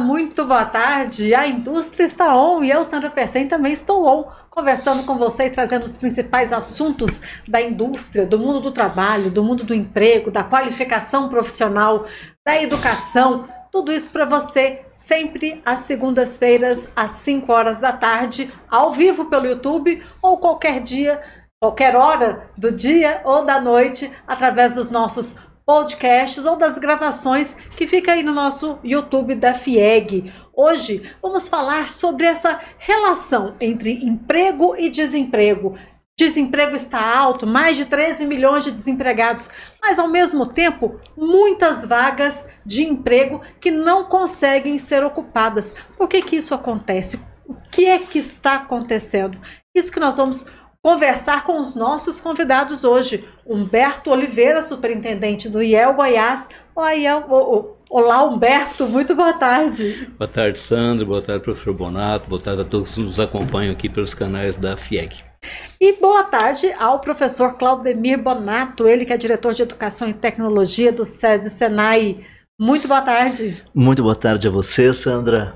muito boa tarde. A indústria está on e eu, Sandra Persen, também estou on, conversando com você e trazendo os principais assuntos da indústria, do mundo do trabalho, do mundo do emprego, da qualificação profissional, da educação. Tudo isso para você sempre às segundas-feiras, às 5 horas da tarde, ao vivo pelo YouTube ou qualquer dia, qualquer hora do dia ou da noite, através dos nossos podcasts ou das gravações que fica aí no nosso YouTube da FIEG. Hoje vamos falar sobre essa relação entre emprego e desemprego. Desemprego está alto, mais de 13 milhões de desempregados, mas ao mesmo tempo, muitas vagas de emprego que não conseguem ser ocupadas. Por que, que isso acontece? O que é que está acontecendo? Isso que nós vamos conversar com os nossos convidados hoje. Humberto Oliveira, superintendente do IEL Goiás. Olá, IEL. Olá, Humberto. Muito boa tarde. Boa tarde, Sandro. Boa tarde, professor Bonato. Boa tarde a todos que nos acompanham aqui pelos canais da FIEG. E boa tarde ao professor Claudemir Bonato, ele que é diretor de Educação e Tecnologia do SESI Senai. Muito boa tarde. Muito boa tarde a você, Sandra.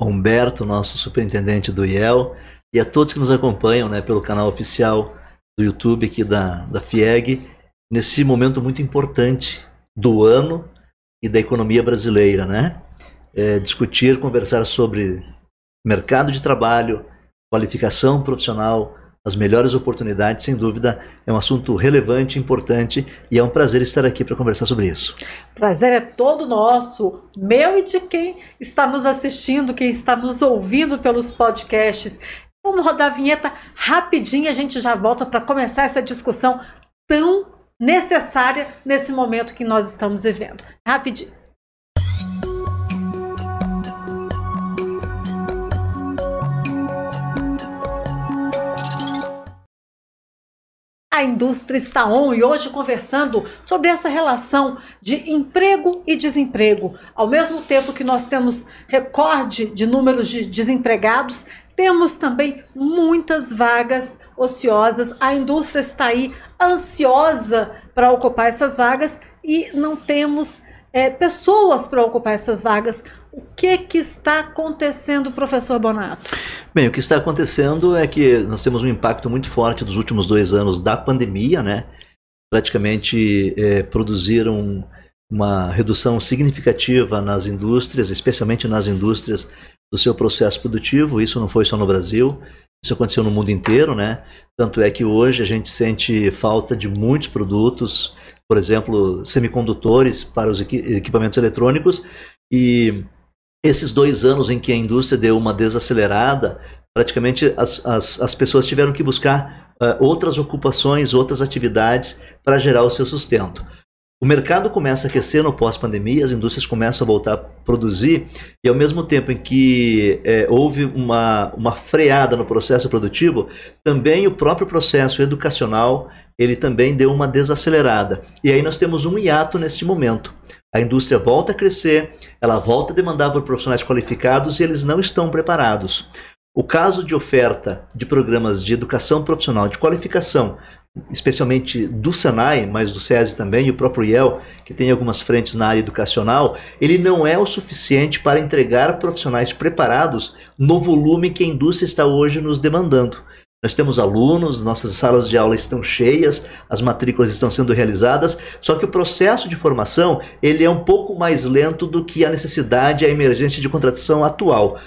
Humberto, nosso superintendente do IEL e a todos que nos acompanham né, pelo canal oficial do YouTube aqui da, da FIEG, nesse momento muito importante do ano e da economia brasileira. Né? É, discutir, conversar sobre mercado de trabalho, qualificação profissional, as melhores oportunidades, sem dúvida, é um assunto relevante, importante e é um prazer estar aqui para conversar sobre isso. Prazer é todo nosso, meu e de quem está nos assistindo, quem está nos ouvindo pelos podcasts. Vamos rodar a vinheta rapidinho, a gente já volta para começar essa discussão tão necessária nesse momento que nós estamos vivendo. Rapidinho. A indústria está on e hoje conversando sobre essa relação de emprego e desemprego. Ao mesmo tempo que nós temos recorde de números de desempregados, temos também muitas vagas ociosas. A indústria está aí ansiosa para ocupar essas vagas e não temos é, pessoas para ocupar essas vagas. O que, que está acontecendo, professor Bonato? Bem, o que está acontecendo é que nós temos um impacto muito forte dos últimos dois anos da pandemia, né? Praticamente é, produziram uma redução significativa nas indústrias, especialmente nas indústrias do seu processo produtivo. Isso não foi só no Brasil, isso aconteceu no mundo inteiro, né? Tanto é que hoje a gente sente falta de muitos produtos, por exemplo, semicondutores para os equipamentos eletrônicos. E esses dois anos em que a indústria deu uma desacelerada, praticamente as, as, as pessoas tiveram que buscar uh, outras ocupações, outras atividades para gerar o seu sustento. O mercado começa a aquecer no pós-pandemia, as indústrias começam a voltar a produzir, e ao mesmo tempo em que é, houve uma, uma freada no processo produtivo, também o próprio processo educacional ele também deu uma desacelerada. E aí nós temos um hiato neste momento. A indústria volta a crescer, ela volta a demandar por profissionais qualificados e eles não estão preparados. O caso de oferta de programas de educação profissional, de qualificação especialmente do Senai, mas do SESI também, e o próprio IEL, que tem algumas frentes na área educacional, ele não é o suficiente para entregar profissionais preparados no volume que a indústria está hoje nos demandando. Nós temos alunos, nossas salas de aula estão cheias, as matrículas estão sendo realizadas, só que o processo de formação ele é um pouco mais lento do que a necessidade, a emergência de contratação atual.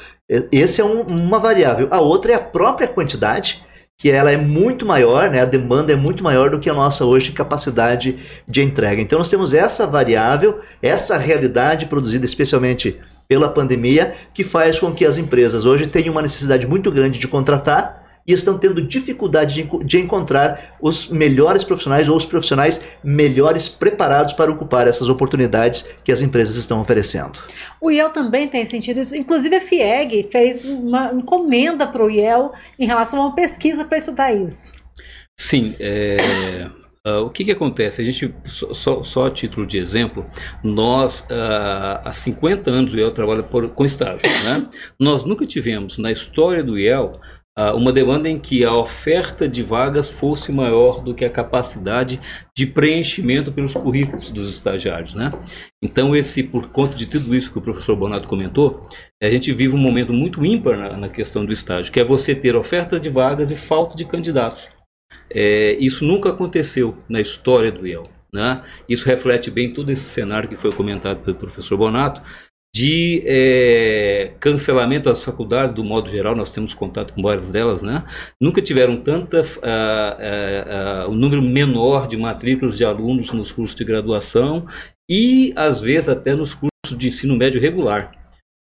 Esse é um, uma variável. A outra é a própria quantidade que ela é muito maior, né? a demanda é muito maior do que a nossa hoje capacidade de entrega. Então nós temos essa variável, essa realidade produzida especialmente pela pandemia, que faz com que as empresas hoje tenham uma necessidade muito grande de contratar e estão tendo dificuldade de, de, encontrar os melhores profissionais ou os profissionais melhores preparados para ocupar essas oportunidades que as empresas estão oferecendo. O IEL também tem sentido isso. Inclusive a FIEG fez uma encomenda para o IEL em relação a uma pesquisa para estudar isso. Sim, é, Uh, o que, que acontece? A gente, só, só a título de exemplo, nós, uh, há 50 anos, o IEL trabalha por, com estágio. Né? Nós nunca tivemos, na história do IEL, uh, uma demanda em que a oferta de vagas fosse maior do que a capacidade de preenchimento pelos currículos dos estagiários, né? Então, esse, por conta de tudo isso que o professor Bonato comentou, a gente vive um momento muito ímpar na, na questão do estágio, que é você ter oferta de vagas e falta de candidatos. É, isso nunca aconteceu na história do IEL. Né? Isso reflete bem todo esse cenário que foi comentado pelo professor Bonato, de é, cancelamento das faculdades, do modo geral, nós temos contato com várias delas, né? Nunca tiveram tanta, uh, uh, uh, um número menor de matrículas de alunos nos cursos de graduação e, às vezes, até nos cursos de ensino médio regular.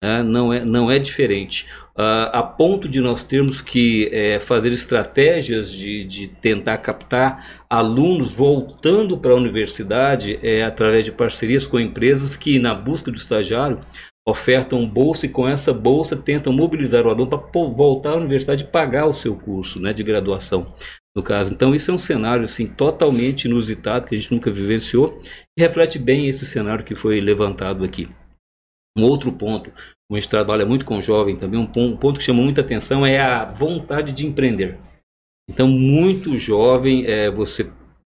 Né? Não, é, não é diferente. Uh, a ponto de nós termos que é, fazer estratégias de, de, tentar captar alunos voltando para a universidade é, através de parcerias com empresas que, na busca do estagiário, ofertam bolsa e com essa bolsa tentam mobilizar o aluno para voltar à universidade e pagar o seu curso né, de graduação. No caso, então isso é um cenário assim totalmente inusitado que a gente nunca vivenciou e reflete bem esse cenário que foi levantado aqui. Um outro ponto, a gente trabalha muito com jovem também, um ponto que chama muita atenção é a vontade de empreender. Então, muito jovem, é, você,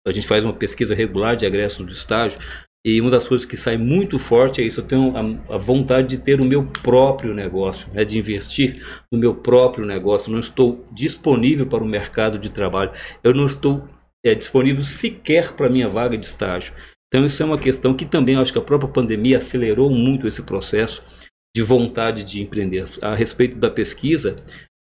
a gente faz uma pesquisa regular de agressos do estágio, e uma das coisas que sai muito forte é isso, eu tenho a, a vontade de ter o meu próprio negócio, né, de investir no meu próprio negócio, não estou disponível para o mercado de trabalho, eu não estou é, disponível sequer para a minha vaga de estágio. Então isso é uma questão que também acho que a própria pandemia acelerou muito esse processo de vontade de empreender. A respeito da pesquisa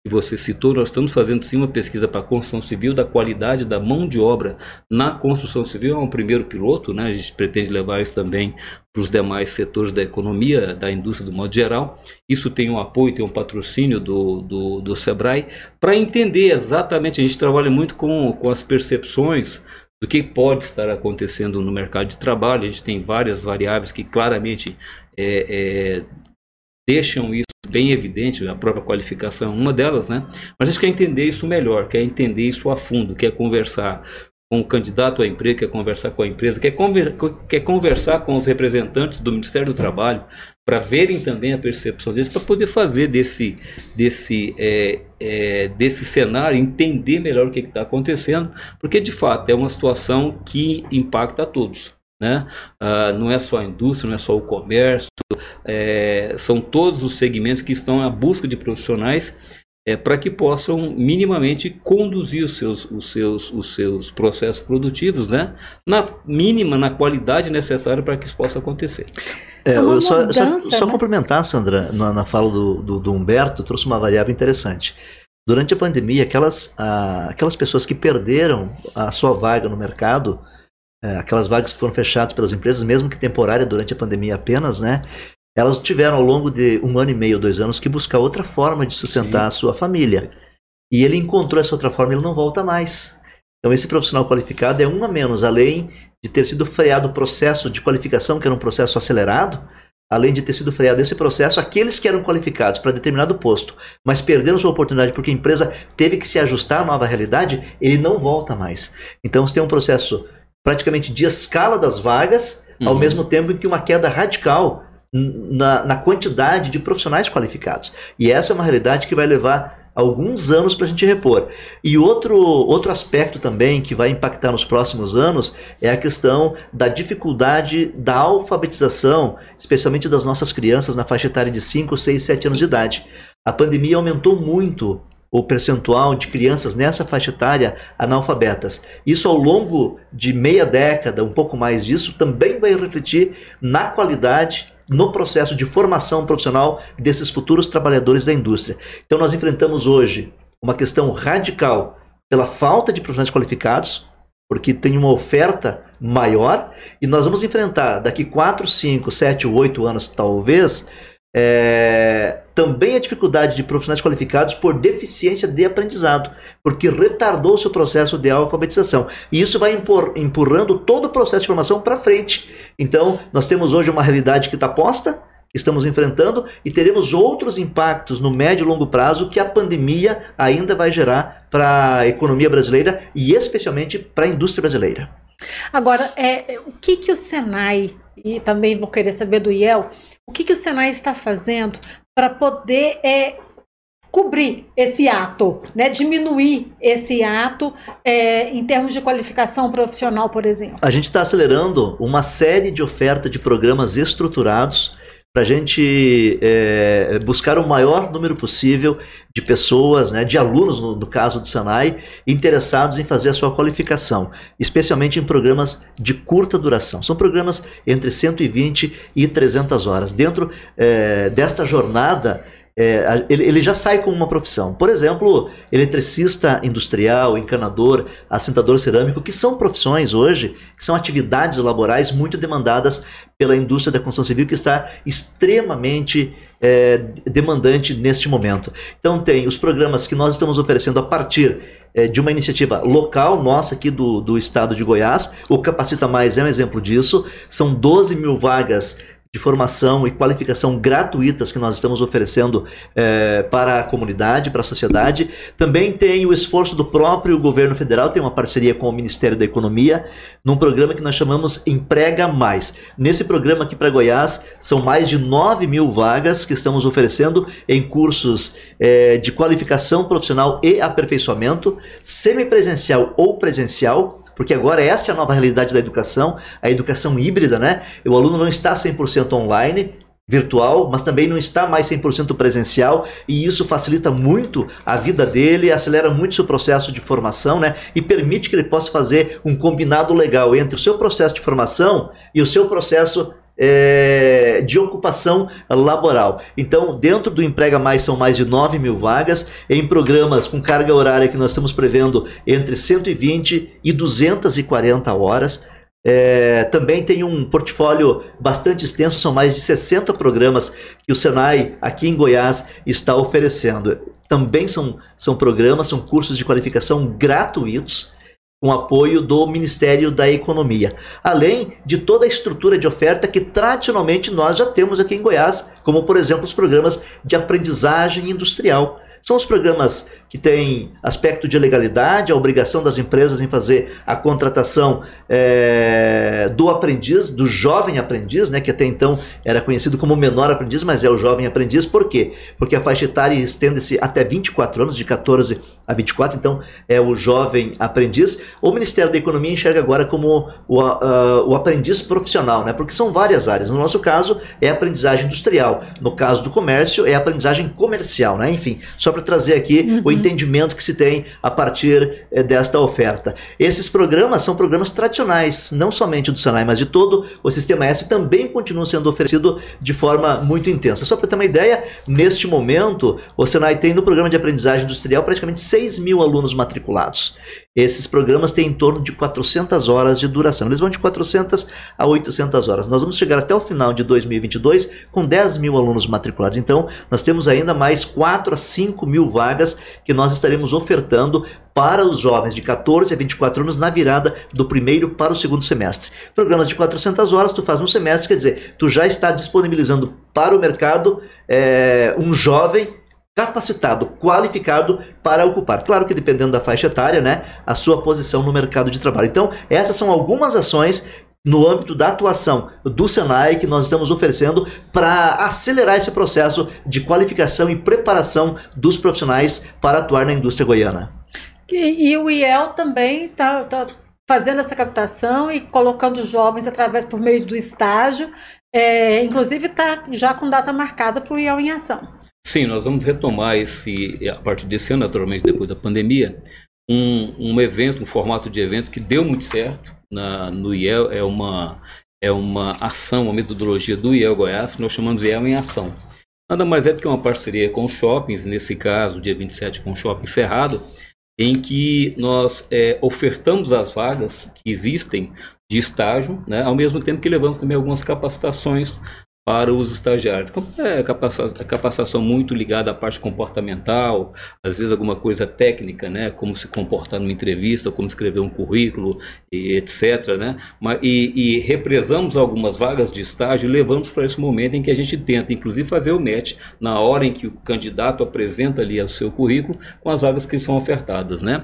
que você citou, nós estamos fazendo sim uma pesquisa para a construção civil da qualidade da mão de obra na construção civil. É um primeiro piloto, né? a gente pretende levar isso também para os demais setores da economia, da indústria do modo geral. Isso tem um apoio, tem um patrocínio do, do, do SEBRAE, para entender exatamente, a gente trabalha muito com, com as percepções do que pode estar acontecendo no mercado de trabalho. A gente tem várias variáveis que claramente é, é, deixam isso bem evidente, a própria qualificação é uma delas, né? Mas a gente quer entender isso melhor, quer entender isso a fundo, quer conversar com o candidato a emprego, quer conversar com a empresa, quer, conver, quer conversar com os representantes do Ministério do Trabalho para verem também a percepção deles, para poder fazer desse, desse, é, é, desse cenário, entender melhor o que está acontecendo, porque de fato é uma situação que impacta a todos. Né? Ah, não é só a indústria, não é só o comércio, é, são todos os segmentos que estão à busca de profissionais é, para que possam minimamente conduzir os seus, os, seus, os seus processos produtivos né? na mínima, na qualidade necessária para que isso possa acontecer. É, é eu só, só, só né? complementar, Sandra, na, na fala do, do, do, Humberto, trouxe uma variável interessante. Durante a pandemia, aquelas, ah, aquelas pessoas que perderam a sua vaga no mercado, é, aquelas vagas que foram fechadas pelas empresas, mesmo que temporária durante a pandemia apenas, né? Elas tiveram ao longo de um ano e meio, dois anos, que buscar outra forma de sustentar Sim. a sua família. E ele encontrou essa outra forma e ele não volta mais. Então esse profissional qualificado é um a menos, além de ter sido freado o processo de qualificação, que era um processo acelerado, além de ter sido freado esse processo, aqueles que eram qualificados para determinado posto, mas perderam sua oportunidade porque a empresa teve que se ajustar à nova realidade, ele não volta mais. Então você tem um processo praticamente de escala das vagas, uhum. ao mesmo tempo em que uma queda radical na, na, quantidade de profissionais qualificados. E essa é uma realidade que vai levar alguns anos para a gente repor. E outro, outro aspecto também que vai impactar nos próximos anos é a questão da dificuldade da alfabetização, especialmente das nossas crianças na faixa etária de 5, 6, 7 anos de idade. A pandemia aumentou muito o percentual de crianças nessa faixa etária analfabetas. Isso ao longo de meia década, um pouco mais disso, também vai refletir na qualidade, no processo de formação profissional desses futuros trabalhadores da indústria. Então nós enfrentamos hoje uma questão radical pela falta de profissionais qualificados, porque tem uma oferta maior, e nós vamos enfrentar daqui 4, 5, 7, 8 anos talvez é, também a dificuldade de profissionais qualificados por deficiência de aprendizado, porque retardou seu processo de alfabetização. E isso vai empur, empurrando todo o processo de formação para frente. Então, nós temos hoje uma realidade que está posta, que estamos enfrentando, e teremos outros impactos no médio e longo prazo que a pandemia ainda vai gerar para a economia brasileira e especialmente para a indústria brasileira. Agora, é, o que, que o Senai e também vou querer saber do IEL, o que, que o Senai está fazendo para poder é, cobrir esse ato, né? diminuir esse ato é, em termos de qualificação profissional, por exemplo? A gente está acelerando uma série de oferta de programas estruturados para a gente é, buscar o maior número possível de pessoas, né, de alunos, no, no, caso do Senai, interessados em fazer a sua qualificação, especialmente em programas de curta duração. São programas entre 120 e 300 horas. Dentro é, desta jornada, é, ele, ele, já sai com uma profissão. Por exemplo, eletricista industrial, encanador, assentador cerâmico, que são profissões hoje, que são atividades laborais muito demandadas pela indústria da construção civil, que está extremamente é, demandante neste momento. Então, tem os programas que nós estamos oferecendo a partir é, de uma iniciativa local nossa aqui do, do estado de Goiás. O Capacita Mais é um exemplo disso. São 12 mil vagas de formação e qualificação gratuitas que nós estamos oferecendo é, para a comunidade, para a sociedade. Também tem o esforço do próprio governo federal, tem uma parceria com o Ministério da Economia, num programa que nós chamamos Emprega Mais. Nesse programa aqui para Goiás, são mais de 9 mil vagas que estamos oferecendo em cursos é, de qualificação profissional e aperfeiçoamento, semipresencial ou presencial porque agora essa é a nova realidade da educação, a educação híbrida, né? O aluno não está 100% online, virtual, mas também não está mais 100% presencial e isso facilita muito a vida dele, acelera muito seu processo de formação, né? E permite que ele possa fazer um combinado legal entre o seu processo de formação e o seu processo é, de ocupação laboral. Então, dentro do Emprega Mais são mais de 9 mil vagas, em programas com carga horária que nós estamos prevendo entre 120 e 240 horas. É, também tem um portfólio bastante extenso, são mais de 60 programas que o Senai aqui em Goiás está oferecendo. Também são, são programas, são cursos de qualificação gratuitos com apoio do Ministério da Economia, além de toda a estrutura de oferta que tradicionalmente nós já temos aqui em Goiás, como por exemplo os programas de aprendizagem industrial. São os programas que têm aspecto de legalidade, a obrigação das empresas em fazer a contratação é, do aprendiz, do jovem aprendiz, né, que até então era conhecido como menor aprendiz, mas é o jovem aprendiz. Por quê? Porque a faixa etária estende-se até 24 anos, de 14 a 24, então é o jovem aprendiz. O Ministério da Economia enxerga agora como o, o aprendiz profissional, né, porque são várias áreas. No nosso caso, é aprendizagem industrial. No caso do comércio, é aprendizagem comercial. Né? Enfim, só para trazer aqui uhum. o entendimento que se tem a partir eh, desta oferta. Esses programas são programas tradicionais, não somente do Senai, mas de todo o Sistema S também continuam sendo oferecido de forma muito intensa. Só para ter uma ideia, neste momento, o Senai tem no programa de aprendizagem industrial praticamente 6 mil alunos matriculados. Esses programas têm em torno de 400 horas de duração. Eles vão de 400 a 800 horas. Nós vamos chegar até o final de 2022 com 10 mil alunos matriculados. Então, nós temos ainda mais 4 a 5 mil vagas que nós estaremos ofertando para os jovens de 14 a 24 anos na virada do primeiro para o segundo semestre. Programas de 400 horas tu faz no semestre, quer dizer, tu já está disponibilizando para o mercado é, um jovem capacitado, qualificado para ocupar. Claro que dependendo da faixa etária, né, a sua posição no mercado de trabalho. Então, essas são algumas ações no âmbito da atuação do Senai que nós estamos oferecendo para acelerar esse processo de qualificação e preparação dos profissionais para atuar na indústria goiana. E, e o IEL também está tá fazendo essa captação e colocando jovens através por meio do estágio, é, inclusive está já com data marcada para o IEL em ação. Sim, nós vamos retomar esse, a partir desse ano, naturalmente, depois da pandemia, um, um evento, um formato de evento que deu muito certo na, no IEL, é uma, é uma ação, uma metodologia do IEL Goiás, que nós chamamos IEL em Ação. Nada mais é do que uma parceria com shoppings, nesse caso, dia 27, com o Shopping Cerrado, em que nós é, ofertamos as vagas que existem de estágio, né, ao mesmo tempo que levamos também algumas capacitações para os estagiários. É capacitação muito ligada à parte comportamental, às vezes alguma coisa técnica, né, como se comportar numa entrevista, como escrever um currículo, e etc. Né? E, e represamos algumas vagas de estágio e levamos para esse momento em que a gente tenta, inclusive, fazer o match na hora em que o candidato apresenta ali o seu currículo com as vagas que são ofertadas. Né?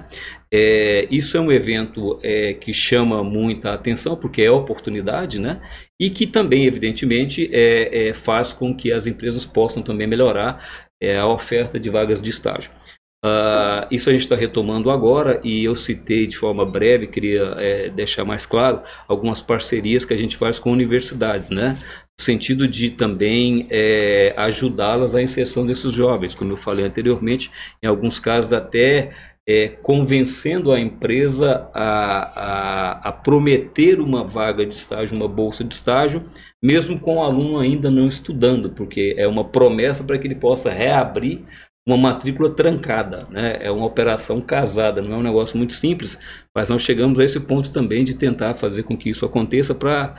É, isso é um evento é, que chama muita atenção, porque é oportunidade, né? E que também, evidentemente, é, é, faz com que as empresas possam também melhorar é a oferta de vagas de estágio. Uh, isso a gente está retomando agora e eu citei de forma breve, queria é, deixar mais claro, algumas parcerias que a gente faz com universidades, né? No sentido de também ajudá-las à inserção desses jovens, como eu falei anteriormente, em alguns casos até é, convencendo a empresa a, a, a, prometer uma vaga de estágio, uma bolsa de estágio, mesmo com o aluno ainda não estudando, porque é uma promessa para que ele possa reabrir uma matrícula trancada, né? É uma operação casada, não é um negócio muito simples, mas nós chegamos a esse ponto também de tentar fazer com que isso aconteça para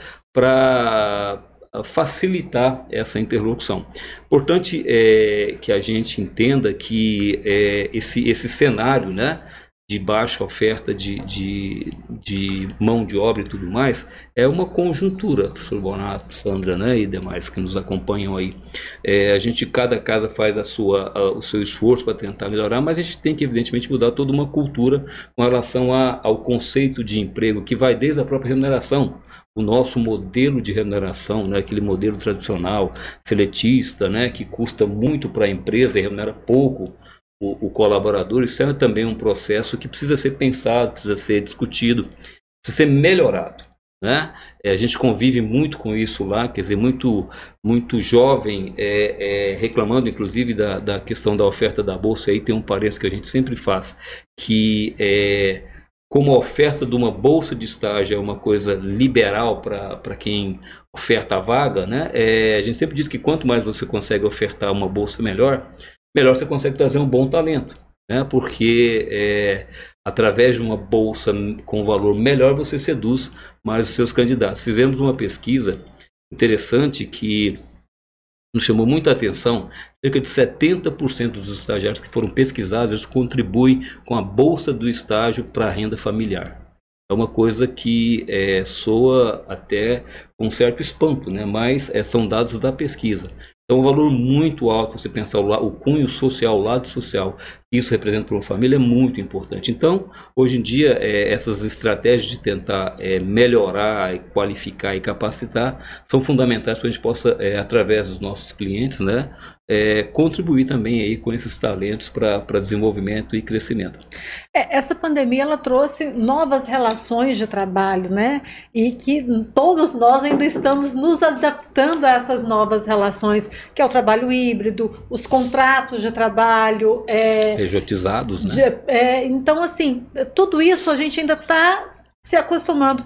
facilitar essa interlocução. Importante é que a gente entenda que é, esse, esse cenário, né? de baixa oferta de, de, de, mão de obra e tudo mais, é uma conjuntura, professor Bonato, Sandra né, e demais que nos acompanham aí. É, a gente, cada casa faz a sua, a, o seu esforço para tentar melhorar, mas a gente tem que, evidentemente, mudar toda uma cultura com relação a, ao conceito de emprego, que vai desde a própria remuneração o nosso modelo de remuneração, né, aquele modelo tradicional, seletista, né, que custa muito para a empresa e remunera pouco o, o, colaborador, isso é também um processo que precisa ser pensado, precisa ser discutido, precisa ser melhorado. Né? É, a gente convive muito com isso lá, quer dizer, muito, muito jovem é, é, reclamando, inclusive, da, da questão da oferta da bolsa. Aí tem um parênteses que a gente sempre faz, que é, como a oferta de uma bolsa de estágio é uma coisa liberal para quem oferta a vaga, né? É, a gente sempre diz que quanto mais você consegue ofertar uma bolsa melhor, melhor você consegue trazer um bom talento. Né? Porque é, através de uma bolsa com valor melhor você seduz mais os seus candidatos. Fizemos uma pesquisa interessante que nos chamou muita atenção. Cerca de 70% dos estagiários que foram pesquisados contribuem com a bolsa do estágio para a renda familiar. É uma coisa que é, soa até com certo espanto, né? mas é, são dados da pesquisa. É um valor muito alto você pensar o, o cunho social, o lado social isso representa para uma família é muito importante. Então, hoje em dia, é, essas estratégias de tentar é, melhorar, qualificar e capacitar são fundamentais para a gente possa, é, através dos nossos clientes, né, é, contribuir também aí com esses talentos para desenvolvimento e crescimento. É, essa pandemia ela trouxe novas relações de trabalho, né? E que todos nós ainda estamos nos adaptando a essas novas relações, que é o trabalho híbrido, os contratos de trabalho. É, Né? De, é, então, assim, tudo isso a gente ainda está se acostumando.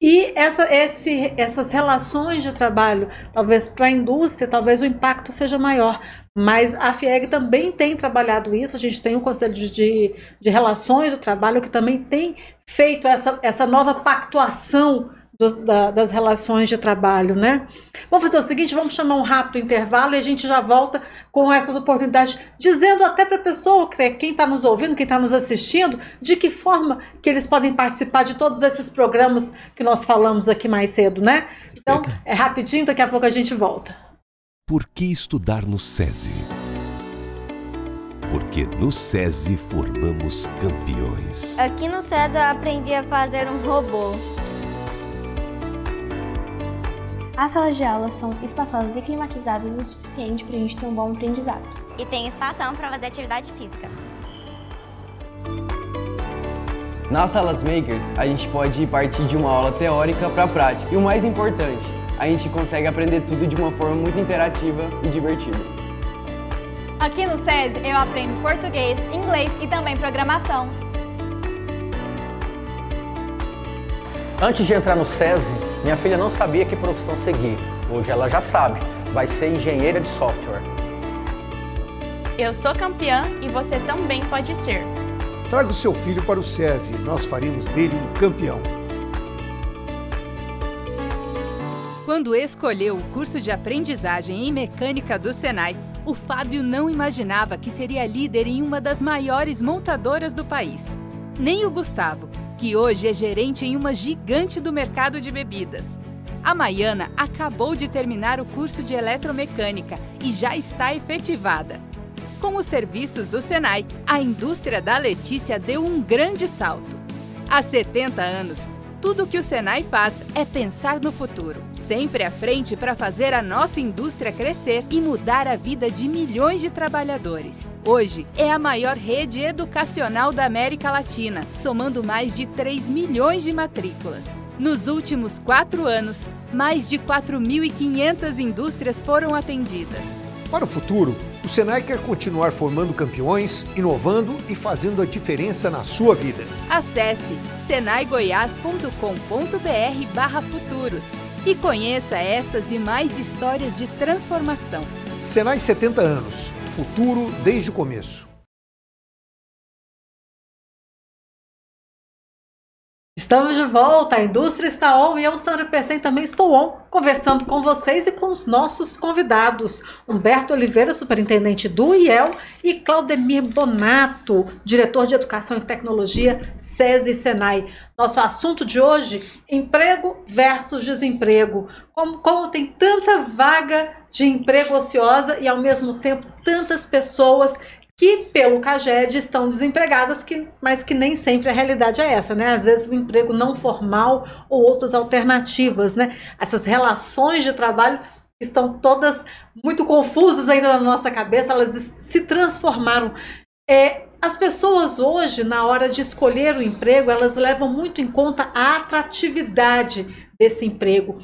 E essa, esse, essas relações de trabalho, talvez para a indústria, talvez o impacto seja maior. Mas a FIEG também tem trabalhado isso, a gente tem um Conselho de, de Relações do Trabalho que também tem feito essa, essa nova pactuação do, da, das relações de trabalho, né? Vamos fazer o seguinte, vamos chamar um rápido intervalo e a gente já volta com essas oportunidades, dizendo até para a pessoa, quem está nos ouvindo, quem está nos assistindo, de que forma que eles podem participar de todos esses programas que nós falamos aqui mais cedo, né? Então, é rapidinho, daqui a pouco a gente volta. Por que estudar no SESI? Porque no SESI formamos campeões. Aqui no SESI eu aprendi a fazer um robô. As salas de aula são espaçosas e climatizadas o suficiente para a gente ter um bom aprendizado. E tem espação para fazer atividade física. Nas salas makers, a gente pode partir de uma aula teórica para a prática. E o mais importante, a gente consegue aprender tudo de uma forma muito interativa e divertida. Aqui no SESI eu aprendo português, inglês e também programação. Antes de entrar no SESI, minha filha não sabia que profissão seguir. Hoje ela já sabe, vai ser engenheira de software. Eu sou campeã e você também pode ser. Traga o seu filho para o SESI, nós faremos dele um campeão. Quando escolheu o curso de aprendizagem em mecânica do Senai, o Fábio não imaginava que seria líder em uma das maiores montadoras do país. Nem o Gustavo, que hoje é gerente em uma gigante do mercado de bebidas. A Maiana acabou de terminar o curso de eletromecânica e já está efetivada. Com os serviços do Senai, a indústria da Letícia deu um grande salto. Há 70 anos, tudo que o Senai faz é pensar no futuro, sempre à frente para fazer a nossa indústria crescer e mudar a vida de milhões de trabalhadores. Hoje é a maior rede educacional da América Latina, somando mais de 3 milhões de matrículas. Nos últimos quatro anos, mais de 4.500 indústrias foram atendidas. Para o futuro, o Senai quer continuar formando campeões, inovando e fazendo a diferença na sua vida. Acesse senaigoias.com.br barra futuros e conheça essas e mais histórias de transformação. Senai 70 anos. Futuro desde o começo. Estamos de volta, a indústria está on e eu, Sandra Percem, também estou on, conversando com vocês e com os nossos convidados, Humberto Oliveira, superintendente do IEL, e Claudemir Bonato, diretor de Educação e Tecnologia, SESI Senai. Nosso assunto de hoje, emprego versus desemprego. Como, como tem tanta vaga de emprego ociosa e, ao mesmo tempo, tantas pessoas que, pelo CAGED, estão desempregadas, que, mas que nem sempre a realidade é essa, né? Às vezes o emprego não formal ou outras alternativas, né? Essas relações de trabalho estão todas muito confusas ainda na nossa cabeça, elas se transformaram. É, as pessoas hoje, na hora de escolher o emprego, elas levam muito em conta a atratividade desse emprego.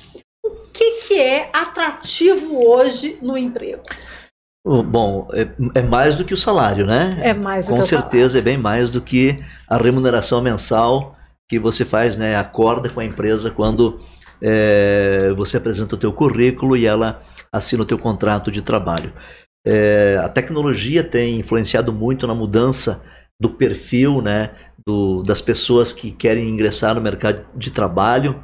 O que, que é atrativo hoje no emprego? Bom, é, é, mais do que o salário, né? É mais do Com que certeza é bem mais do que a remuneração mensal que você faz, né? Acorda com a empresa quando é, você apresenta o teu currículo e ela assina o teu contrato de trabalho. É, a tecnologia tem influenciado muito na mudança do perfil, né? Do, das pessoas que querem ingressar no mercado de trabalho.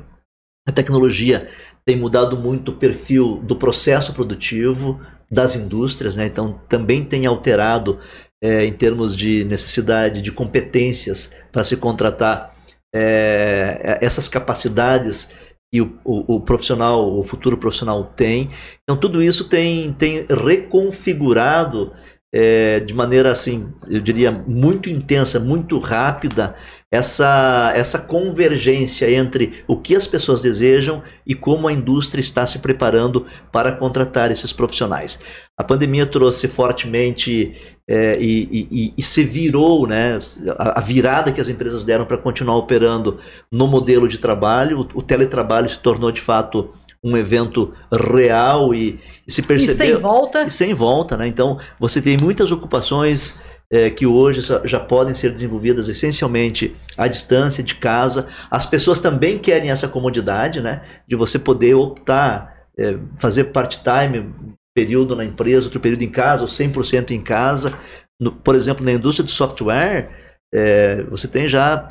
A tecnologia tem mudado muito o perfil do processo produtivo, das indústrias, né? então também tem alterado é, em termos de necessidade de competências para se contratar é, essas capacidades que o, o, o, profissional, o futuro profissional tem. Então tudo isso tem, tem reconfigurado é, de maneira assim, eu diria, muito intensa, muito rápida, essa, essa convergência entre o que as pessoas desejam e como a indústria está se preparando para contratar esses profissionais. A pandemia trouxe fortemente é, e, e, e, se virou, né, a, virada que as empresas deram para continuar operando no modelo de trabalho, o, o teletrabalho se tornou de fato um evento real e, e se percebeu. E sem volta. E sem volta, né? Então você tem muitas ocupações é, que hoje já podem ser desenvolvidas essencialmente à distância de casa. As pessoas também querem essa comodidade, né? De você poder optar, é, fazer part-time, período na empresa, outro período em casa, ou 100% em casa. No, por exemplo, na indústria de software, é, você tem já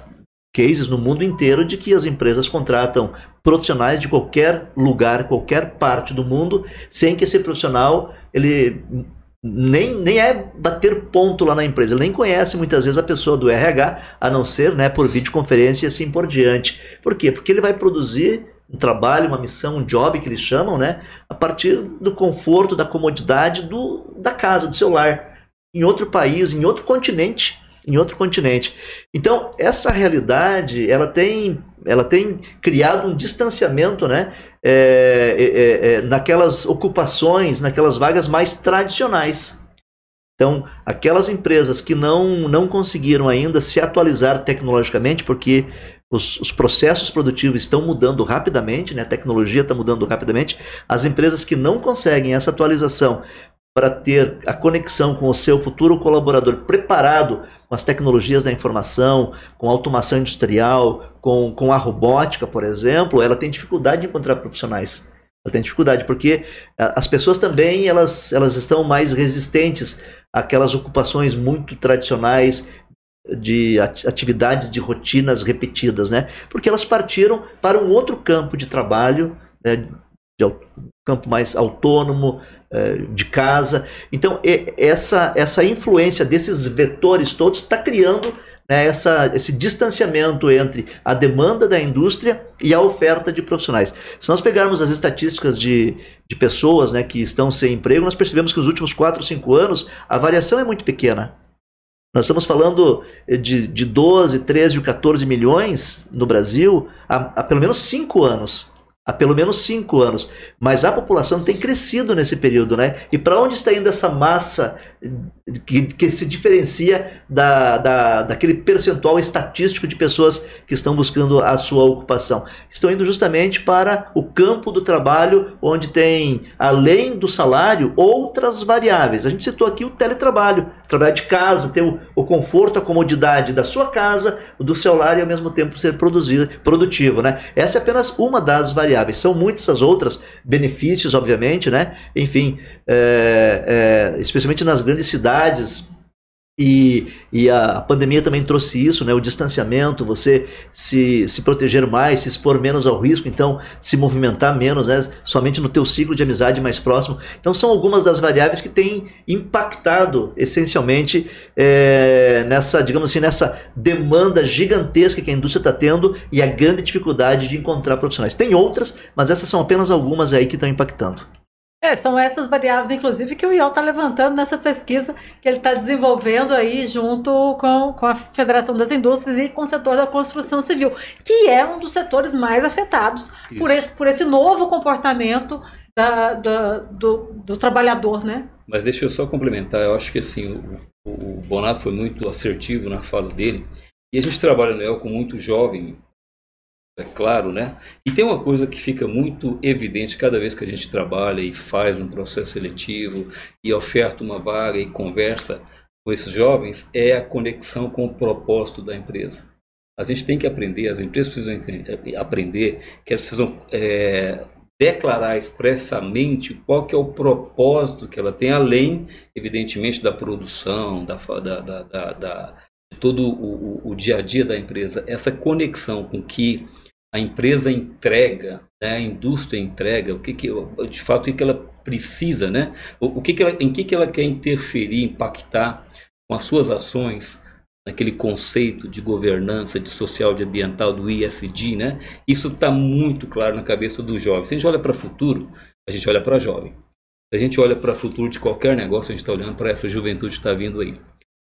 cases no mundo inteiro de que as empresas contratam profissionais de qualquer lugar, qualquer parte do mundo, sem que esse profissional ele nem, nem é bater ponto lá na empresa, ele nem conhece muitas vezes a pessoa do RH, a não ser né, por videoconferência e assim por diante. Por quê? Porque ele vai produzir um trabalho, uma missão, um job que eles chamam, né, a partir do conforto, da comodidade do, da casa, do seu lar, em outro país, em outro continente em outro continente. Então, essa realidade, ela tem, ela tem criado um distanciamento, né, é, é, é, é, naquelas ocupações, naquelas vagas mais tradicionais. Então, aquelas empresas que não, não conseguiram ainda se atualizar tecnologicamente, porque os, os, processos produtivos estão mudando rapidamente, né? a tecnologia está mudando rapidamente. As empresas que não conseguem essa atualização para ter a conexão com o seu futuro colaborador preparado com as tecnologias da informação, com automação industrial, com, com a robótica, por exemplo, ela tem dificuldade de encontrar profissionais. Ela tem dificuldade porque as pessoas também elas, elas estão mais resistentes àquelas ocupações muito tradicionais de atividades de rotinas repetidas, né? Porque elas partiram para um outro campo de trabalho, né? De campo mais autônomo, é, de casa. Então, essa, essa influência desses vetores todos está criando né, essa, esse distanciamento entre a demanda da indústria e a oferta de profissionais. Se nós pegarmos as estatísticas de, de pessoas né, que estão sem emprego, nós percebemos que nos últimos 4 ou 5 anos a variação é muito pequena. Nós estamos falando de, de 12, 13, 14 milhões no Brasil há, há pelo menos 5 anos há pelo menos cinco anos. Mas a população tem crescido nesse período, né? E para onde está indo essa massa que, que se diferencia da, da, daquele percentual estatístico de pessoas que estão buscando a sua ocupação? Estão indo justamente para o campo do trabalho, onde tem, além do salário, outras variáveis. A gente citou aqui o teletrabalho, trabalhar de casa, ter o, o conforto, a comodidade da sua casa, do seu lar e ao mesmo tempo ser produzido, produtivo, né? Essa é apenas uma das variáveis. São muitas as outras, benefícios, obviamente, né? Enfim, é, é, especialmente nas grandes cidades, e, e a pandemia também trouxe isso, né? O distanciamento, você se, se proteger mais, se expor menos ao risco, então se movimentar menos, né? Somente no teu ciclo de amizade mais próximo. Então são algumas das variáveis que têm impactado essencialmente é, nessa, digamos assim, nessa demanda gigantesca que a indústria está tendo e a grande dificuldade de encontrar profissionais. Tem outras, mas essas são apenas algumas aí que estão impactando. É, são essas variáveis, inclusive, que o IOL está levantando nessa pesquisa que ele está desenvolvendo aí junto com, com a Federação das Indústrias e com o setor da construção civil, que é um dos setores mais afetados por esse, por esse novo comportamento da, da, do, do trabalhador, né? Mas deixa eu só complementar, eu acho que assim, o, o Bonato foi muito assertivo na fala dele, e a gente trabalha no IEL com muito jovem, é claro, né? E tem uma coisa que fica muito evidente cada vez que a gente trabalha e faz um processo seletivo e oferta uma vaga e conversa com esses jovens, é a conexão com o propósito da empresa. A gente tem que aprender, as empresas precisam aprender que elas precisam é, declarar expressamente qual que é o propósito que ela tem, além, evidentemente, da produção, da, da, da, da todo o, o, o dia a dia da empresa. Essa conexão com que a empresa entrega, né, a indústria entrega, o que, que de fato o que, ela precisa, né? O, o que, que ela, em que, que ela quer interferir, impactar com as suas ações naquele conceito de governança, de social, de ambiental, do ISD, né? Isso está muito claro na cabeça do jovem. Se a gente olha para o futuro, a gente olha para jovem. Se a gente olha para o futuro de qualquer negócio, a gente está olhando para essa juventude que está vindo aí.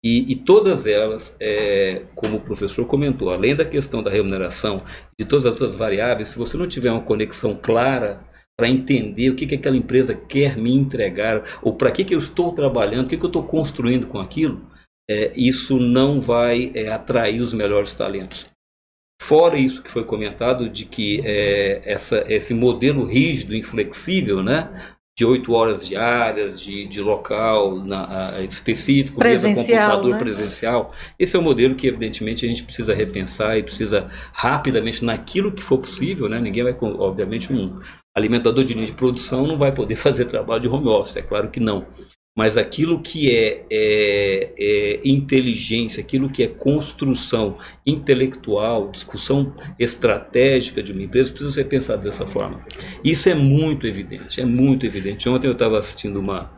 E, e, todas elas, é, como o professor comentou, além da questão da remuneração, de todas as outras variáveis, se você não tiver uma conexão clara para entender o que, que aquela empresa quer me entregar, ou para que, que eu estou trabalhando, o que, que eu estou construindo com aquilo, é, isso não vai é, atrair os melhores talentos. Fora isso que foi comentado, de que é, essa, esse modelo rígido, inflexível, né, de oito horas diárias, de, de local na, específico, presencial, computador né? presencial. Esse é um modelo que, evidentemente, a gente precisa repensar e precisa rapidamente, naquilo que for possível, né? Ninguém vai, obviamente, um alimentador de linha de produção não vai poder fazer trabalho de home office, é claro que não. Mas aquilo que é, é, é, inteligência, aquilo que é construção intelectual, discussão estratégica de uma empresa, precisa ser pensado dessa forma. Isso é muito evidente, é muito evidente. Ontem eu estava assistindo uma,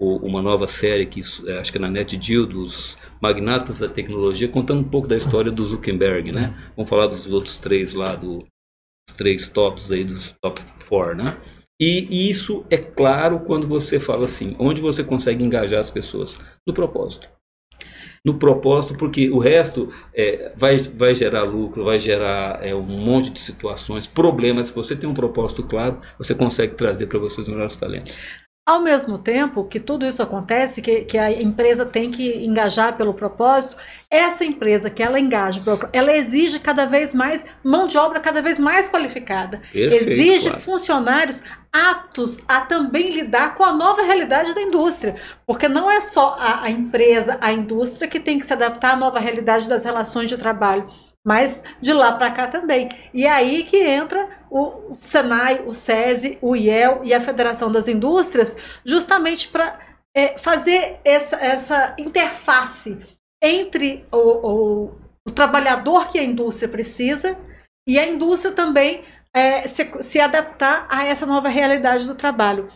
uma nova série, que é, acho que é na NetGeo, dos magnatas da tecnologia, contando um pouco da história do Zuckerberg, né? Vamos falar dos outros três lá, do, dos três tops aí, dos top four, né? E isso é claro quando você fala assim, onde você consegue engajar as pessoas? No propósito. No propósito, porque o resto é, vai, vai gerar lucro, vai gerar é, um monte de situações, problemas. Se você tem um propósito claro, você consegue trazer para você os melhores talentos. Ao mesmo tempo que tudo isso acontece, que, que a empresa tem que engajar pelo propósito, essa empresa que ela engaja, ela exige cada vez mais mão de obra cada vez mais qualificada. Perfeito, exige claro. funcionários aptos a também lidar com a nova realidade da indústria. Porque não é só a, a empresa, a indústria que tem que se adaptar à nova realidade das relações de trabalho mas de lá para cá também. E é aí que entra o Senai, o SESI, o IEL e a Federação das Indústrias, justamente para é, fazer essa, essa interface entre o, o, o, trabalhador que a indústria precisa e a indústria também é, se, se adaptar a essa nova realidade do trabalho.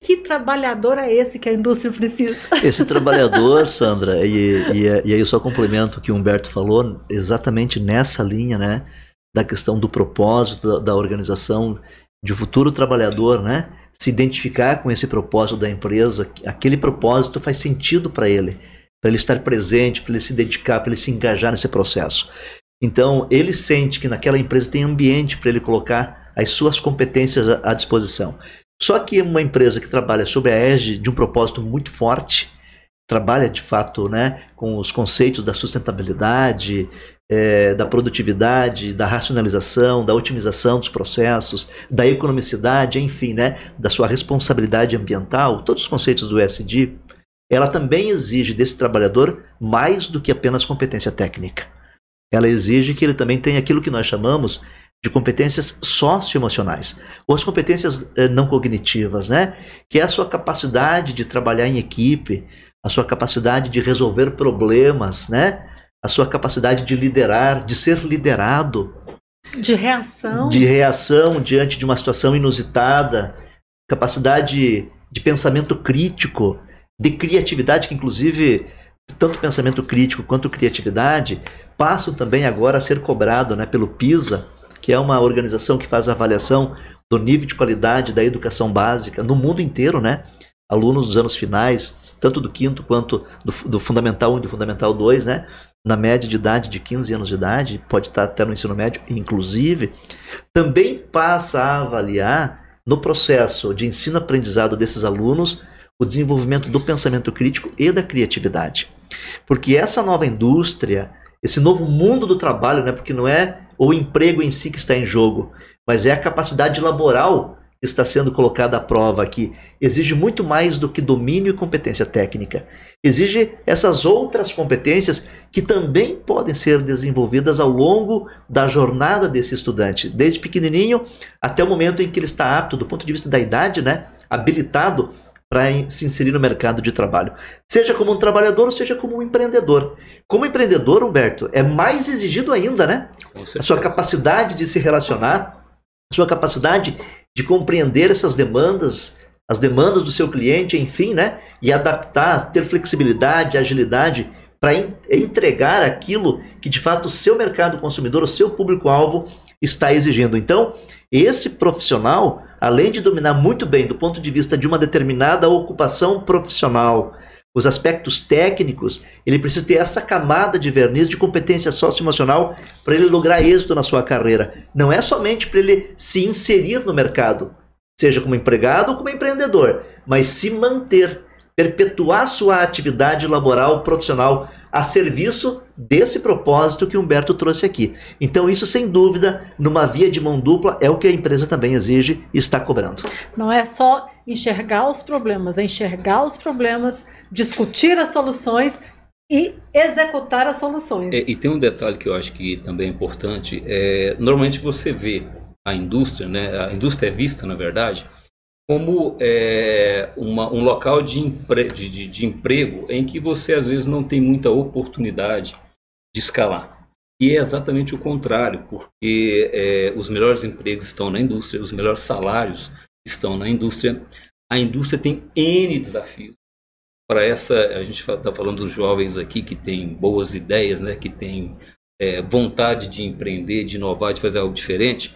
Que trabalhador é esse que a indústria precisa? Esse trabalhador, Sandra, e, e, e aí eu só complemento o que o Humberto falou, exatamente nessa linha, né, da questão do propósito da, da organização, de futuro trabalhador, né, se identificar com esse propósito da empresa, aquele propósito faz sentido para ele. para ele estar presente, para ele se dedicar, para ele se engajar nesse processo. Então, ele sente que naquela empresa tem ambiente para ele colocar as suas competências à disposição. Só que uma empresa que trabalha sob a égide de um propósito muito forte, trabalha de fato né, com os conceitos da sustentabilidade, é, da produtividade, da racionalização, da otimização dos processos, da economicidade, enfim, né, da sua responsabilidade ambiental, todos os conceitos do ESG, ela também exige desse trabalhador mais do que apenas competência técnica. Ela exige que ele também tenha aquilo que nós chamamos de competências socioemocionais, ou as competências eh, não cognitivas, né? Que é a sua capacidade de trabalhar em equipe, a sua capacidade de resolver problemas, né? A sua capacidade de liderar, de ser liderado, de reação, de reação diante de uma situação inusitada, capacidade de pensamento crítico, de criatividade que inclusive tanto pensamento crítico quanto criatividade passam também agora a ser cobrado, né, pelo PISA, que é uma organização que faz a avaliação do nível de qualidade da educação básica no mundo inteiro, né? Alunos dos anos finais, tanto do quinto quanto do, do Fundamental 1 e do Fundamental 2, né? Na média de idade de 15 anos de idade, pode estar até no ensino médio, inclusive, também passa a avaliar no processo de ensino-aprendizado desses alunos o desenvolvimento do pensamento crítico e da criatividade. Porque essa nova indústria, esse novo mundo do trabalho, né, porque não é o emprego em si que está em jogo, mas é a capacidade laboral está sendo colocada à prova aqui. Exige muito mais do que domínio e competência técnica. Exige essas outras competências que também podem ser desenvolvidas ao longo da jornada desse estudante, desde pequenininho até o momento em que ele está apto, do ponto de vista da idade, né, habilitado para se inserir no mercado de trabalho. Seja como um trabalhador, seja como um empreendedor. Como empreendedor, Humberto, é mais exigido ainda, né? A sua capacidade de se relacionar, a sua capacidade de compreender essas demandas, as demandas do seu cliente, enfim, né? E adaptar, ter flexibilidade, agilidade para entregar aquilo que de fato o seu mercado consumidor, o seu público-alvo está exigindo. Então, esse profissional, além de dominar muito bem do ponto de vista de uma determinada ocupação profissional, os aspectos técnicos, ele precisa ter essa camada de verniz de competência socioemocional para ele lograr êxito na sua carreira. Não é somente para ele se inserir no mercado, seja como empregado ou como empreendedor, mas se manter, perpetuar sua atividade laboral profissional a serviço desse propósito que Humberto trouxe aqui. Então, isso sem dúvida, numa via de mão dupla, é o que a empresa também exige e está cobrando. Não é só enxergar os problemas, é enxergar os problemas, discutir as soluções e executar as soluções. É, e tem um detalhe que eu acho que também é importante. É, normalmente você vê a indústria, né? A indústria é vista, na verdade, como é, uma, um local de, empre, de, de, emprego em que você às vezes não tem muita oportunidade de escalar. E é exatamente o contrário, porque é, os melhores empregos estão na indústria, os melhores salários estão na indústria. A indústria tem N desafios. Para essa, a gente está falando dos jovens aqui que têm boas ideias, né, que têm é, vontade de empreender, de inovar, de fazer algo diferente.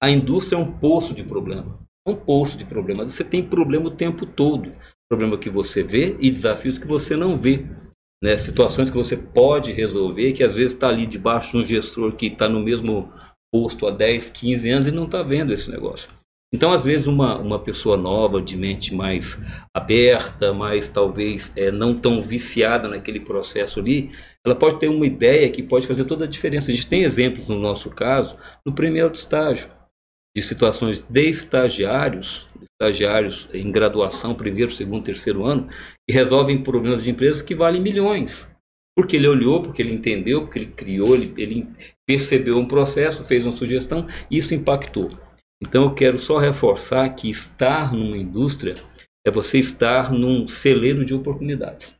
A indústria é um poço de problema um poço de problemas. Você tem problema o tempo todo. Problema que você vê e desafios que você não vê. Né? Situações que você pode resolver, que às vezes está ali debaixo de um gestor que está no mesmo posto há 10, 15 anos e não está vendo esse negócio. Então, às vezes, uma, uma pessoa nova, de mente mais aberta, mais talvez é, não tão viciada naquele processo ali, ela pode ter uma ideia que pode fazer toda a diferença. A gente tem exemplos no nosso caso, no primeiro estágio de situações de estagiários, estagiários em graduação, primeiro, segundo, terceiro ano, que resolvem problemas de empresas que valem milhões. Porque ele olhou, porque ele entendeu, porque ele criou, ele, ele percebeu um processo, fez uma sugestão e isso impactou. Então eu quero só reforçar que estar numa indústria é você estar num celeiro de oportunidades.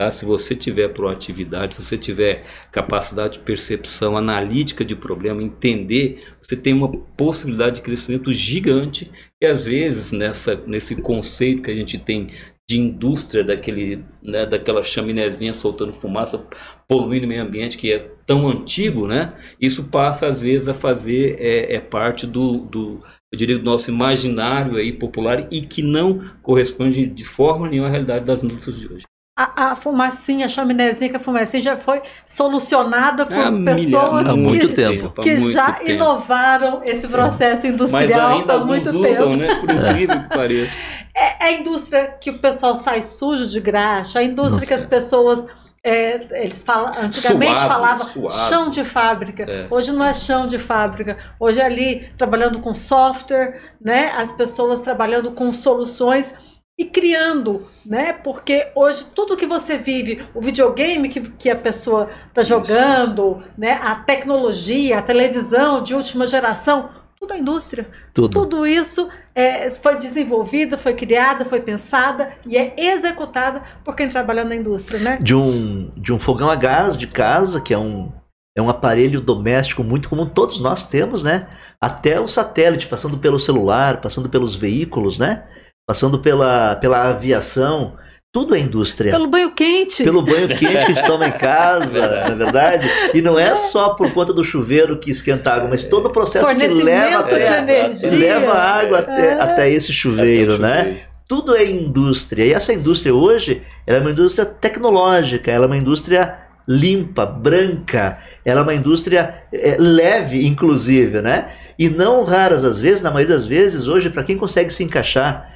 Tá? Se você tiver proatividade, se você tiver capacidade de percepção analítica de problema, entender, você tem uma possibilidade de crescimento gigante. E às vezes, nessa, nesse conceito que a gente tem de indústria, daquele, né, daquela chaminézinha soltando fumaça, poluindo o meio ambiente, que é tão antigo, né? isso passa às vezes a fazer é, é parte do, do eu diria, do nosso imaginário aí popular e que não corresponde de forma nenhuma à realidade das indústrias de hoje. A, a fumacinha, a chaminézinha, que a fumacinha já foi solucionada por milha- pessoas há muito que, tempo, que muito já tempo. inovaram esse processo Mas industrial há muito usam, tempo. né? Por incrível que pareça. É a indústria que o pessoal sai sujo de graxa, a indústria que as pessoas. é, eles falam, antigamente Suado, falavam suado. chão de fábrica. É. Hoje não é chão de fábrica. Hoje é ali trabalhando com software, né? As pessoas trabalhando com soluções e criando, né? Porque hoje tudo que você vive, o videogame que, que a pessoa está jogando, né? A tecnologia, a televisão de última geração, tudo é indústria. Tudo. Tudo isso é, foi desenvolvido, foi criada, foi pensada e é executada por quem trabalha na indústria, né? de um, de um fogão a gás de casa, que é um, é um aparelho doméstico muito comum, todos nós temos, né? Até o satélite, passando pelo celular, passando pelos veículos, né? Passando pela, pela aviação, tudo é indústria. Pelo banho quente. Pelo banho quente que a gente toma em casa, não é verdade? E não é só por conta do chuveiro que esquenta a água, mas todo o processo que leva até, de energia. leva a água até, É. até esse chuveiro, Até né? chuveiro. Tudo é indústria. E essa indústria hoje, ela é uma indústria tecnológica, ela é uma indústria limpa, branca, ela é uma indústria é, leve, inclusive, né? E não raras às vezes, na maioria das vezes, hoje, para quem consegue se encaixar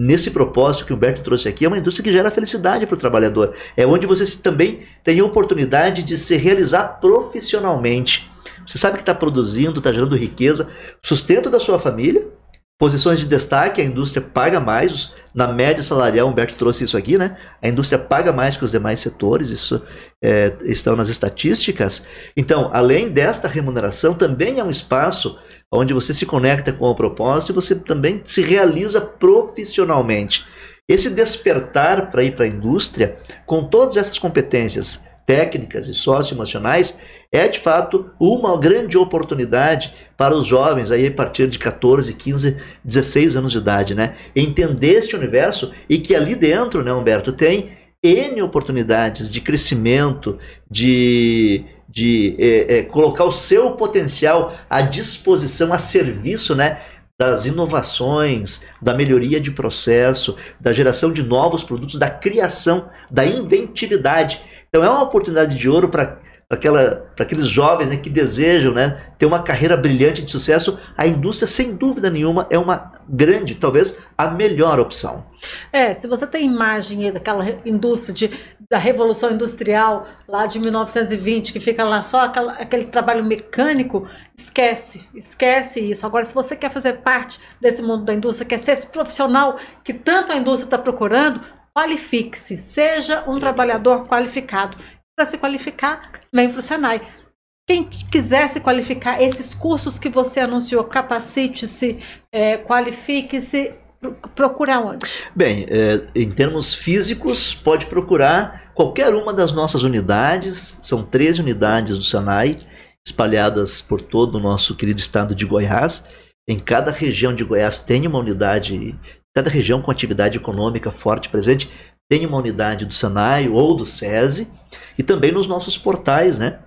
nesse propósito que o Humberto trouxe aqui, é uma indústria que gera felicidade para o trabalhador. É onde você também tem a oportunidade de se realizar profissionalmente. Você sabe que está produzindo, está gerando riqueza, sustento da sua família, posições de destaque, a indústria paga mais. Na média salarial, Humberto trouxe isso aqui, né? A indústria paga mais que os demais setores, isso é, estão nas estatísticas. Então, além desta remuneração, também é um espaço onde você se conecta com o propósito e você também se realiza profissionalmente. Esse despertar para ir para a indústria, com todas essas competências técnicas e socioemocionais, é de fato uma grande oportunidade para os jovens aí a partir de 14, 15, 16 anos de idade, né? Entender este universo e que ali dentro, né, Humberto, tem N oportunidades de crescimento, de, de é, é, colocar o seu potencial à disposição, a serviço, né? Das inovações, da melhoria de processo, da geração de novos produtos, da criação, da inventividade. Então é uma oportunidade de ouro para para aqueles jovens né, que desejam né, ter uma carreira brilhante de sucesso, a indústria, sem dúvida nenhuma, é uma grande, talvez a melhor opção. É, se você tem imagem daquela indústria de, da Revolução Industrial lá de 1920, que fica lá só aquela- aquele trabalho mecânico, esquece, esquece isso. Agora, se você quer fazer parte desse mundo da indústria, quer ser esse profissional que tanto a indústria está procurando, qualifique-se, seja um trabalhador qualificado. Para se qualificar, vem para o Senai. Quem quiser se qualificar, esses cursos que você anunciou, capacite-se, é, qualifique-se, pro- procura onde? Bem, é, em termos físicos, pode procurar qualquer uma das nossas unidades, são 13 unidades do Senai, espalhadas por todo o nosso querido estado de Goiás. Em cada região de Goiás tem uma unidade, cada região com atividade econômica forte presente, tem uma unidade do Senai ou do SESI, e também nos nossos portais, né?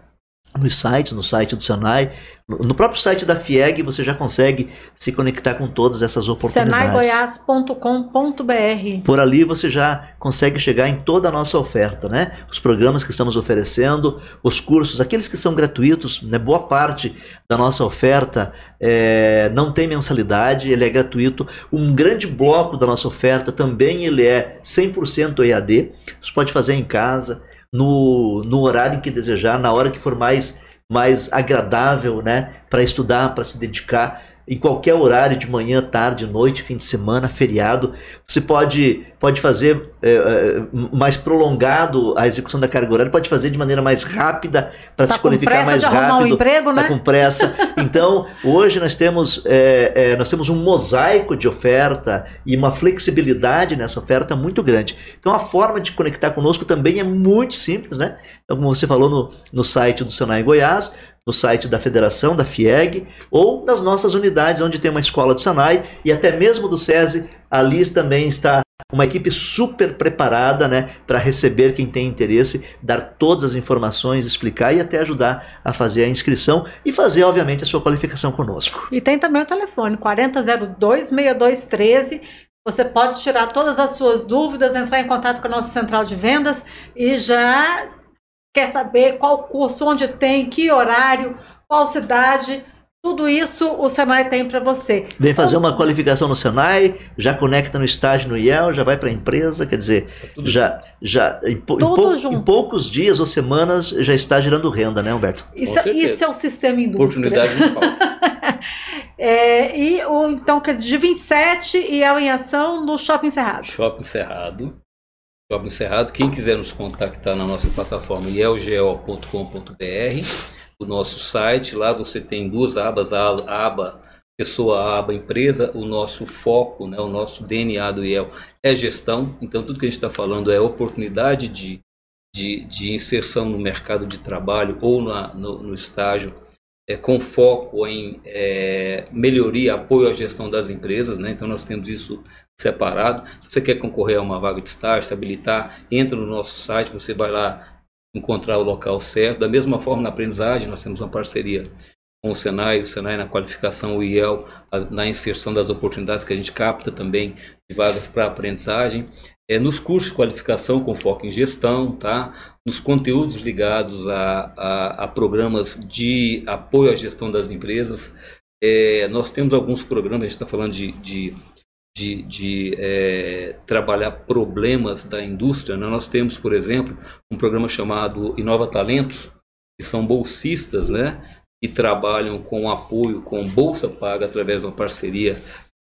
Nos sites, no site do Senai, no próprio site da FIEG você já consegue se conectar com todas essas oportunidades. senaigoias.com.br Por ali você já consegue chegar em toda a nossa oferta, né? Os programas que estamos oferecendo, os cursos, aqueles que são gratuitos, né? Boa parte da nossa oferta é, não tem mensalidade, ele é gratuito. Um grande bloco da nossa oferta também ele é 100% EAD. Você pode fazer em casa, no, no horário que desejar, na hora que for mais, mais agradável, né? Para estudar, para se dedicar em qualquer horário, de manhã, tarde, noite, fim de semana, feriado. Você pode, pode fazer é, é, mais prolongado a execução da carga horária, pode fazer de maneira mais rápida para Tá se qualificar mais arrumar um rápido. emprego, tá né? com pressa. Então, hoje nós temos, é, é, nós temos um mosaico de oferta e uma flexibilidade nessa oferta muito grande. Então, a forma de conectar conosco também é muito simples, né? Então, como você falou no, no site do Senai Goiás, no site da Federação, da FIEG, ou nas nossas unidades, onde tem uma escola do Senai e até mesmo do SESI, ali também está uma equipe super preparada né, para receber quem tem interesse, dar todas as informações, explicar e até ajudar a fazer a inscrição e fazer, obviamente, a sua qualificação conosco. E tem também o telefone 4002-6213. Você pode tirar todas as suas dúvidas, entrar em contato com a nossa central de vendas e já quer saber qual curso, onde tem, que horário, qual cidade. Tudo isso o Senai tem para você. Vem fazer uma qualificação no Senai, já conecta no estágio no IEL, já vai para a empresa, quer dizer, já, já em, pou- em poucos dias ou semanas já está gerando renda, né, Humberto? Isso, isso é o sistema indústria. Oportunidade não falta. É, e o, então, quer dizer, de 27 e é em ação no Shopping Cerrado. Shopping Cerrado. Shopping Cerrado. Quem quiser nos contactar na nossa plataforma ielgeo.com.br, o nosso site, lá você tem duas abas, a aba pessoa, aba empresa, o nosso foco, né, o nosso DNA do IEL é gestão, então tudo que a gente está falando é oportunidade de, de, de inserção no mercado de trabalho ou na, no, no estágio, é, com foco em é, melhoria, apoio à gestão das empresas, né? então nós temos isso separado. Se você quer concorrer a uma vaga de estágio, se habilitar, entra no nosso site, você vai lá encontrar o local certo. Da mesma forma, na aprendizagem, nós temos uma parceria com o Senai, o Senai na qualificação, o IEL na inserção das oportunidades que a gente capta também de vagas para aprendizagem. É, nos cursos de qualificação com foco em gestão, tá? nos conteúdos ligados a, a, a programas de apoio à gestão das empresas. É, nós temos alguns programas, a gente está falando de, de de, de é, trabalhar problemas da indústria. né? Nós temos, por exemplo, um programa chamado Inova Talentos, que são bolsistas, né? Que trabalham com apoio, com bolsa paga através de uma parceria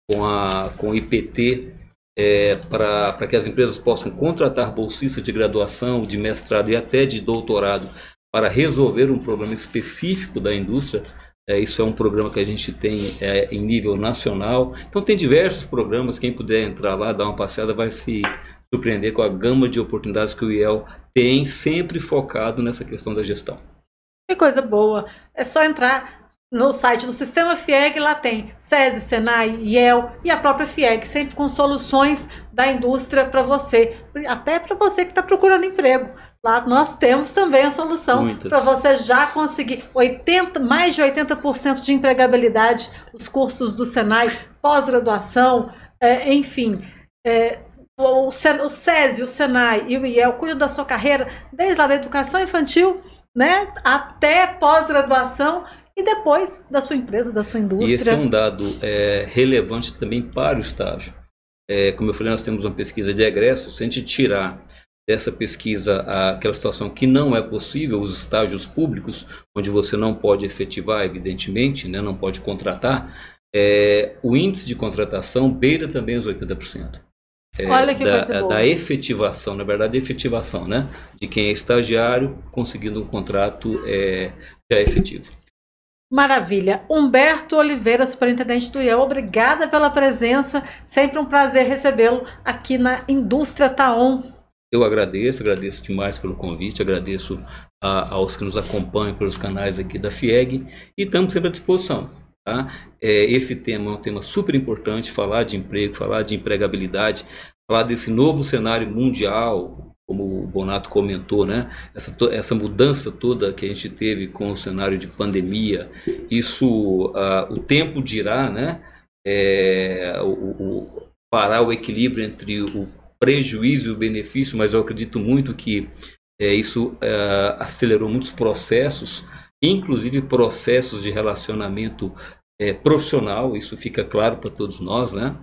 com a com o IPT, é, para que as empresas possam contratar bolsistas de graduação, de mestrado e até de doutorado para resolver um problema específico da indústria. É, isso é um programa que a gente tem é, em nível nacional. Então tem diversos programas, quem puder entrar lá, dar uma passeada, vai se surpreender com a gama de oportunidades que o IEL tem, sempre focado nessa questão da gestão. Que coisa boa. É só entrar no site do Sistema FIEG, lá tem SESI, Senai, IEL e a própria FIEG, sempre com soluções da indústria para você, até para você que está procurando emprego. Lá nós temos também a solução para você já conseguir 80, mais de 80% de empregabilidade, os cursos do Senai, pós-graduação, é, enfim. é, o, Sen- o SESI, o Senai e o IEL cuidam da sua carreira desde lá da educação infantil né, até pós-graduação e depois da sua empresa, da sua E esse indústria. é um dado é, relevante também para o estágio. É, como eu falei, nós temos uma pesquisa de egresso. Se a gente tirar dessa pesquisa aquela situação que não é possível, os estágios públicos, onde você não pode efetivar, evidentemente, né, não pode contratar, é, o índice de contratação beira também os 80%. É, Olha que da, coisa boa. da efetivação, na verdade, efetivação, né? De quem é estagiário conseguindo um contrato é, já efetivo. Maravilha. Humberto Oliveira, superintendente do IEL, obrigada pela presença. Sempre um prazer recebê-lo aqui na Indústria Taon. Eu agradeço, agradeço demais pelo convite, agradeço a- aos que nos acompanham pelos canais aqui da FIEG e estamos sempre à disposição. Tá? É, esse tema é um tema super importante, falar de emprego, falar de empregabilidade, falar desse novo cenário mundial, como o Bonato comentou, né? essa, essa mudança toda que a gente teve com o cenário de pandemia, isso, ah, o tempo dirá, né? É, o, o- parar o equilíbrio entre o prejuízo e o benefício, mas eu acredito muito que é, isso é, acelerou muitos processos, inclusive processos de relacionamento é, profissional, isso fica claro para todos nós, né?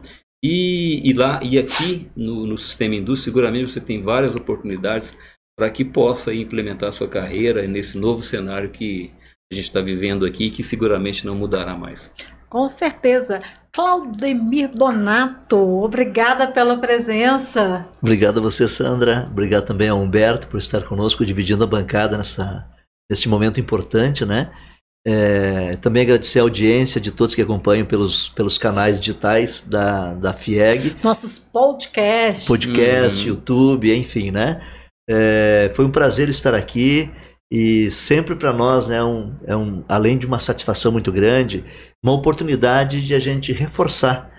E, e lá e aqui no, no sistema indústria, seguramente você tem várias oportunidades para que possa implementar sua carreira nesse novo cenário que a gente está vivendo aqui, que seguramente não mudará mais. Com certeza. Claudemir Donato, obrigada pela presença. Obrigado a você, Sandra. Obrigado também ao Humberto por estar conosco, dividindo a bancada nessa, neste momento importante, né? É, também agradecer a audiência de todos que acompanham pelos, pelos canais digitais da, da FIEG, Nossos podcasts. podcast, YouTube, enfim, né? É, foi um prazer estar aqui e sempre para nós né, um, é um, além de uma satisfação muito grande, uma oportunidade de a gente reforçar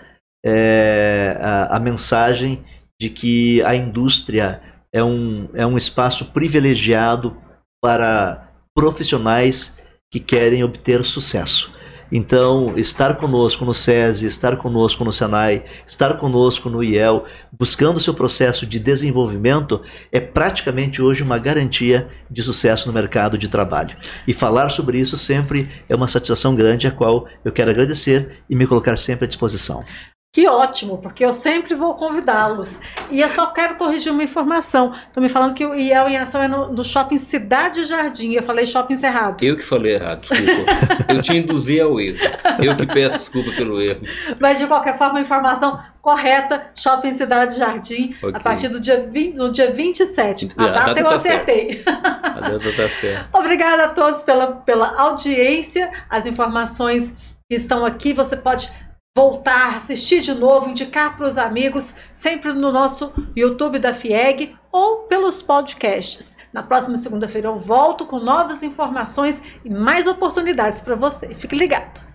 é, a, a mensagem de que a indústria é um, é um espaço privilegiado para profissionais que querem obter sucesso. Então, estar conosco no SESI, estar conosco no SENAI, estar conosco no IEL, buscando o seu processo de desenvolvimento, é praticamente hoje uma garantia de sucesso no mercado de trabalho. E falar sobre isso sempre é uma satisfação grande, a qual eu quero agradecer e me colocar sempre à disposição. Que ótimo, porque eu sempre vou convidá-los. E eu só quero corrigir uma informação. Estão me falando que o IEL em ação é no, no shopping Cidade Jardim. Eu falei shopping Cerrado. Eu que falei errado, desculpa. eu te induzi ao erro. Eu que peço desculpa pelo erro. Mas de qualquer forma, a informação correta, shopping Cidade Jardim, okay. a partir do dia, 20, do dia 27. A, a data, data eu tá acertei. A data tá certa. Obrigada a todos pela, pela audiência, as informações que estão aqui. Você pode voltar, assistir de novo, indicar para os amigos, sempre no nosso YouTube da FIEG ou pelos podcasts. Na próxima segunda-feira eu volto com novas informações e mais oportunidades para você. Fique ligado!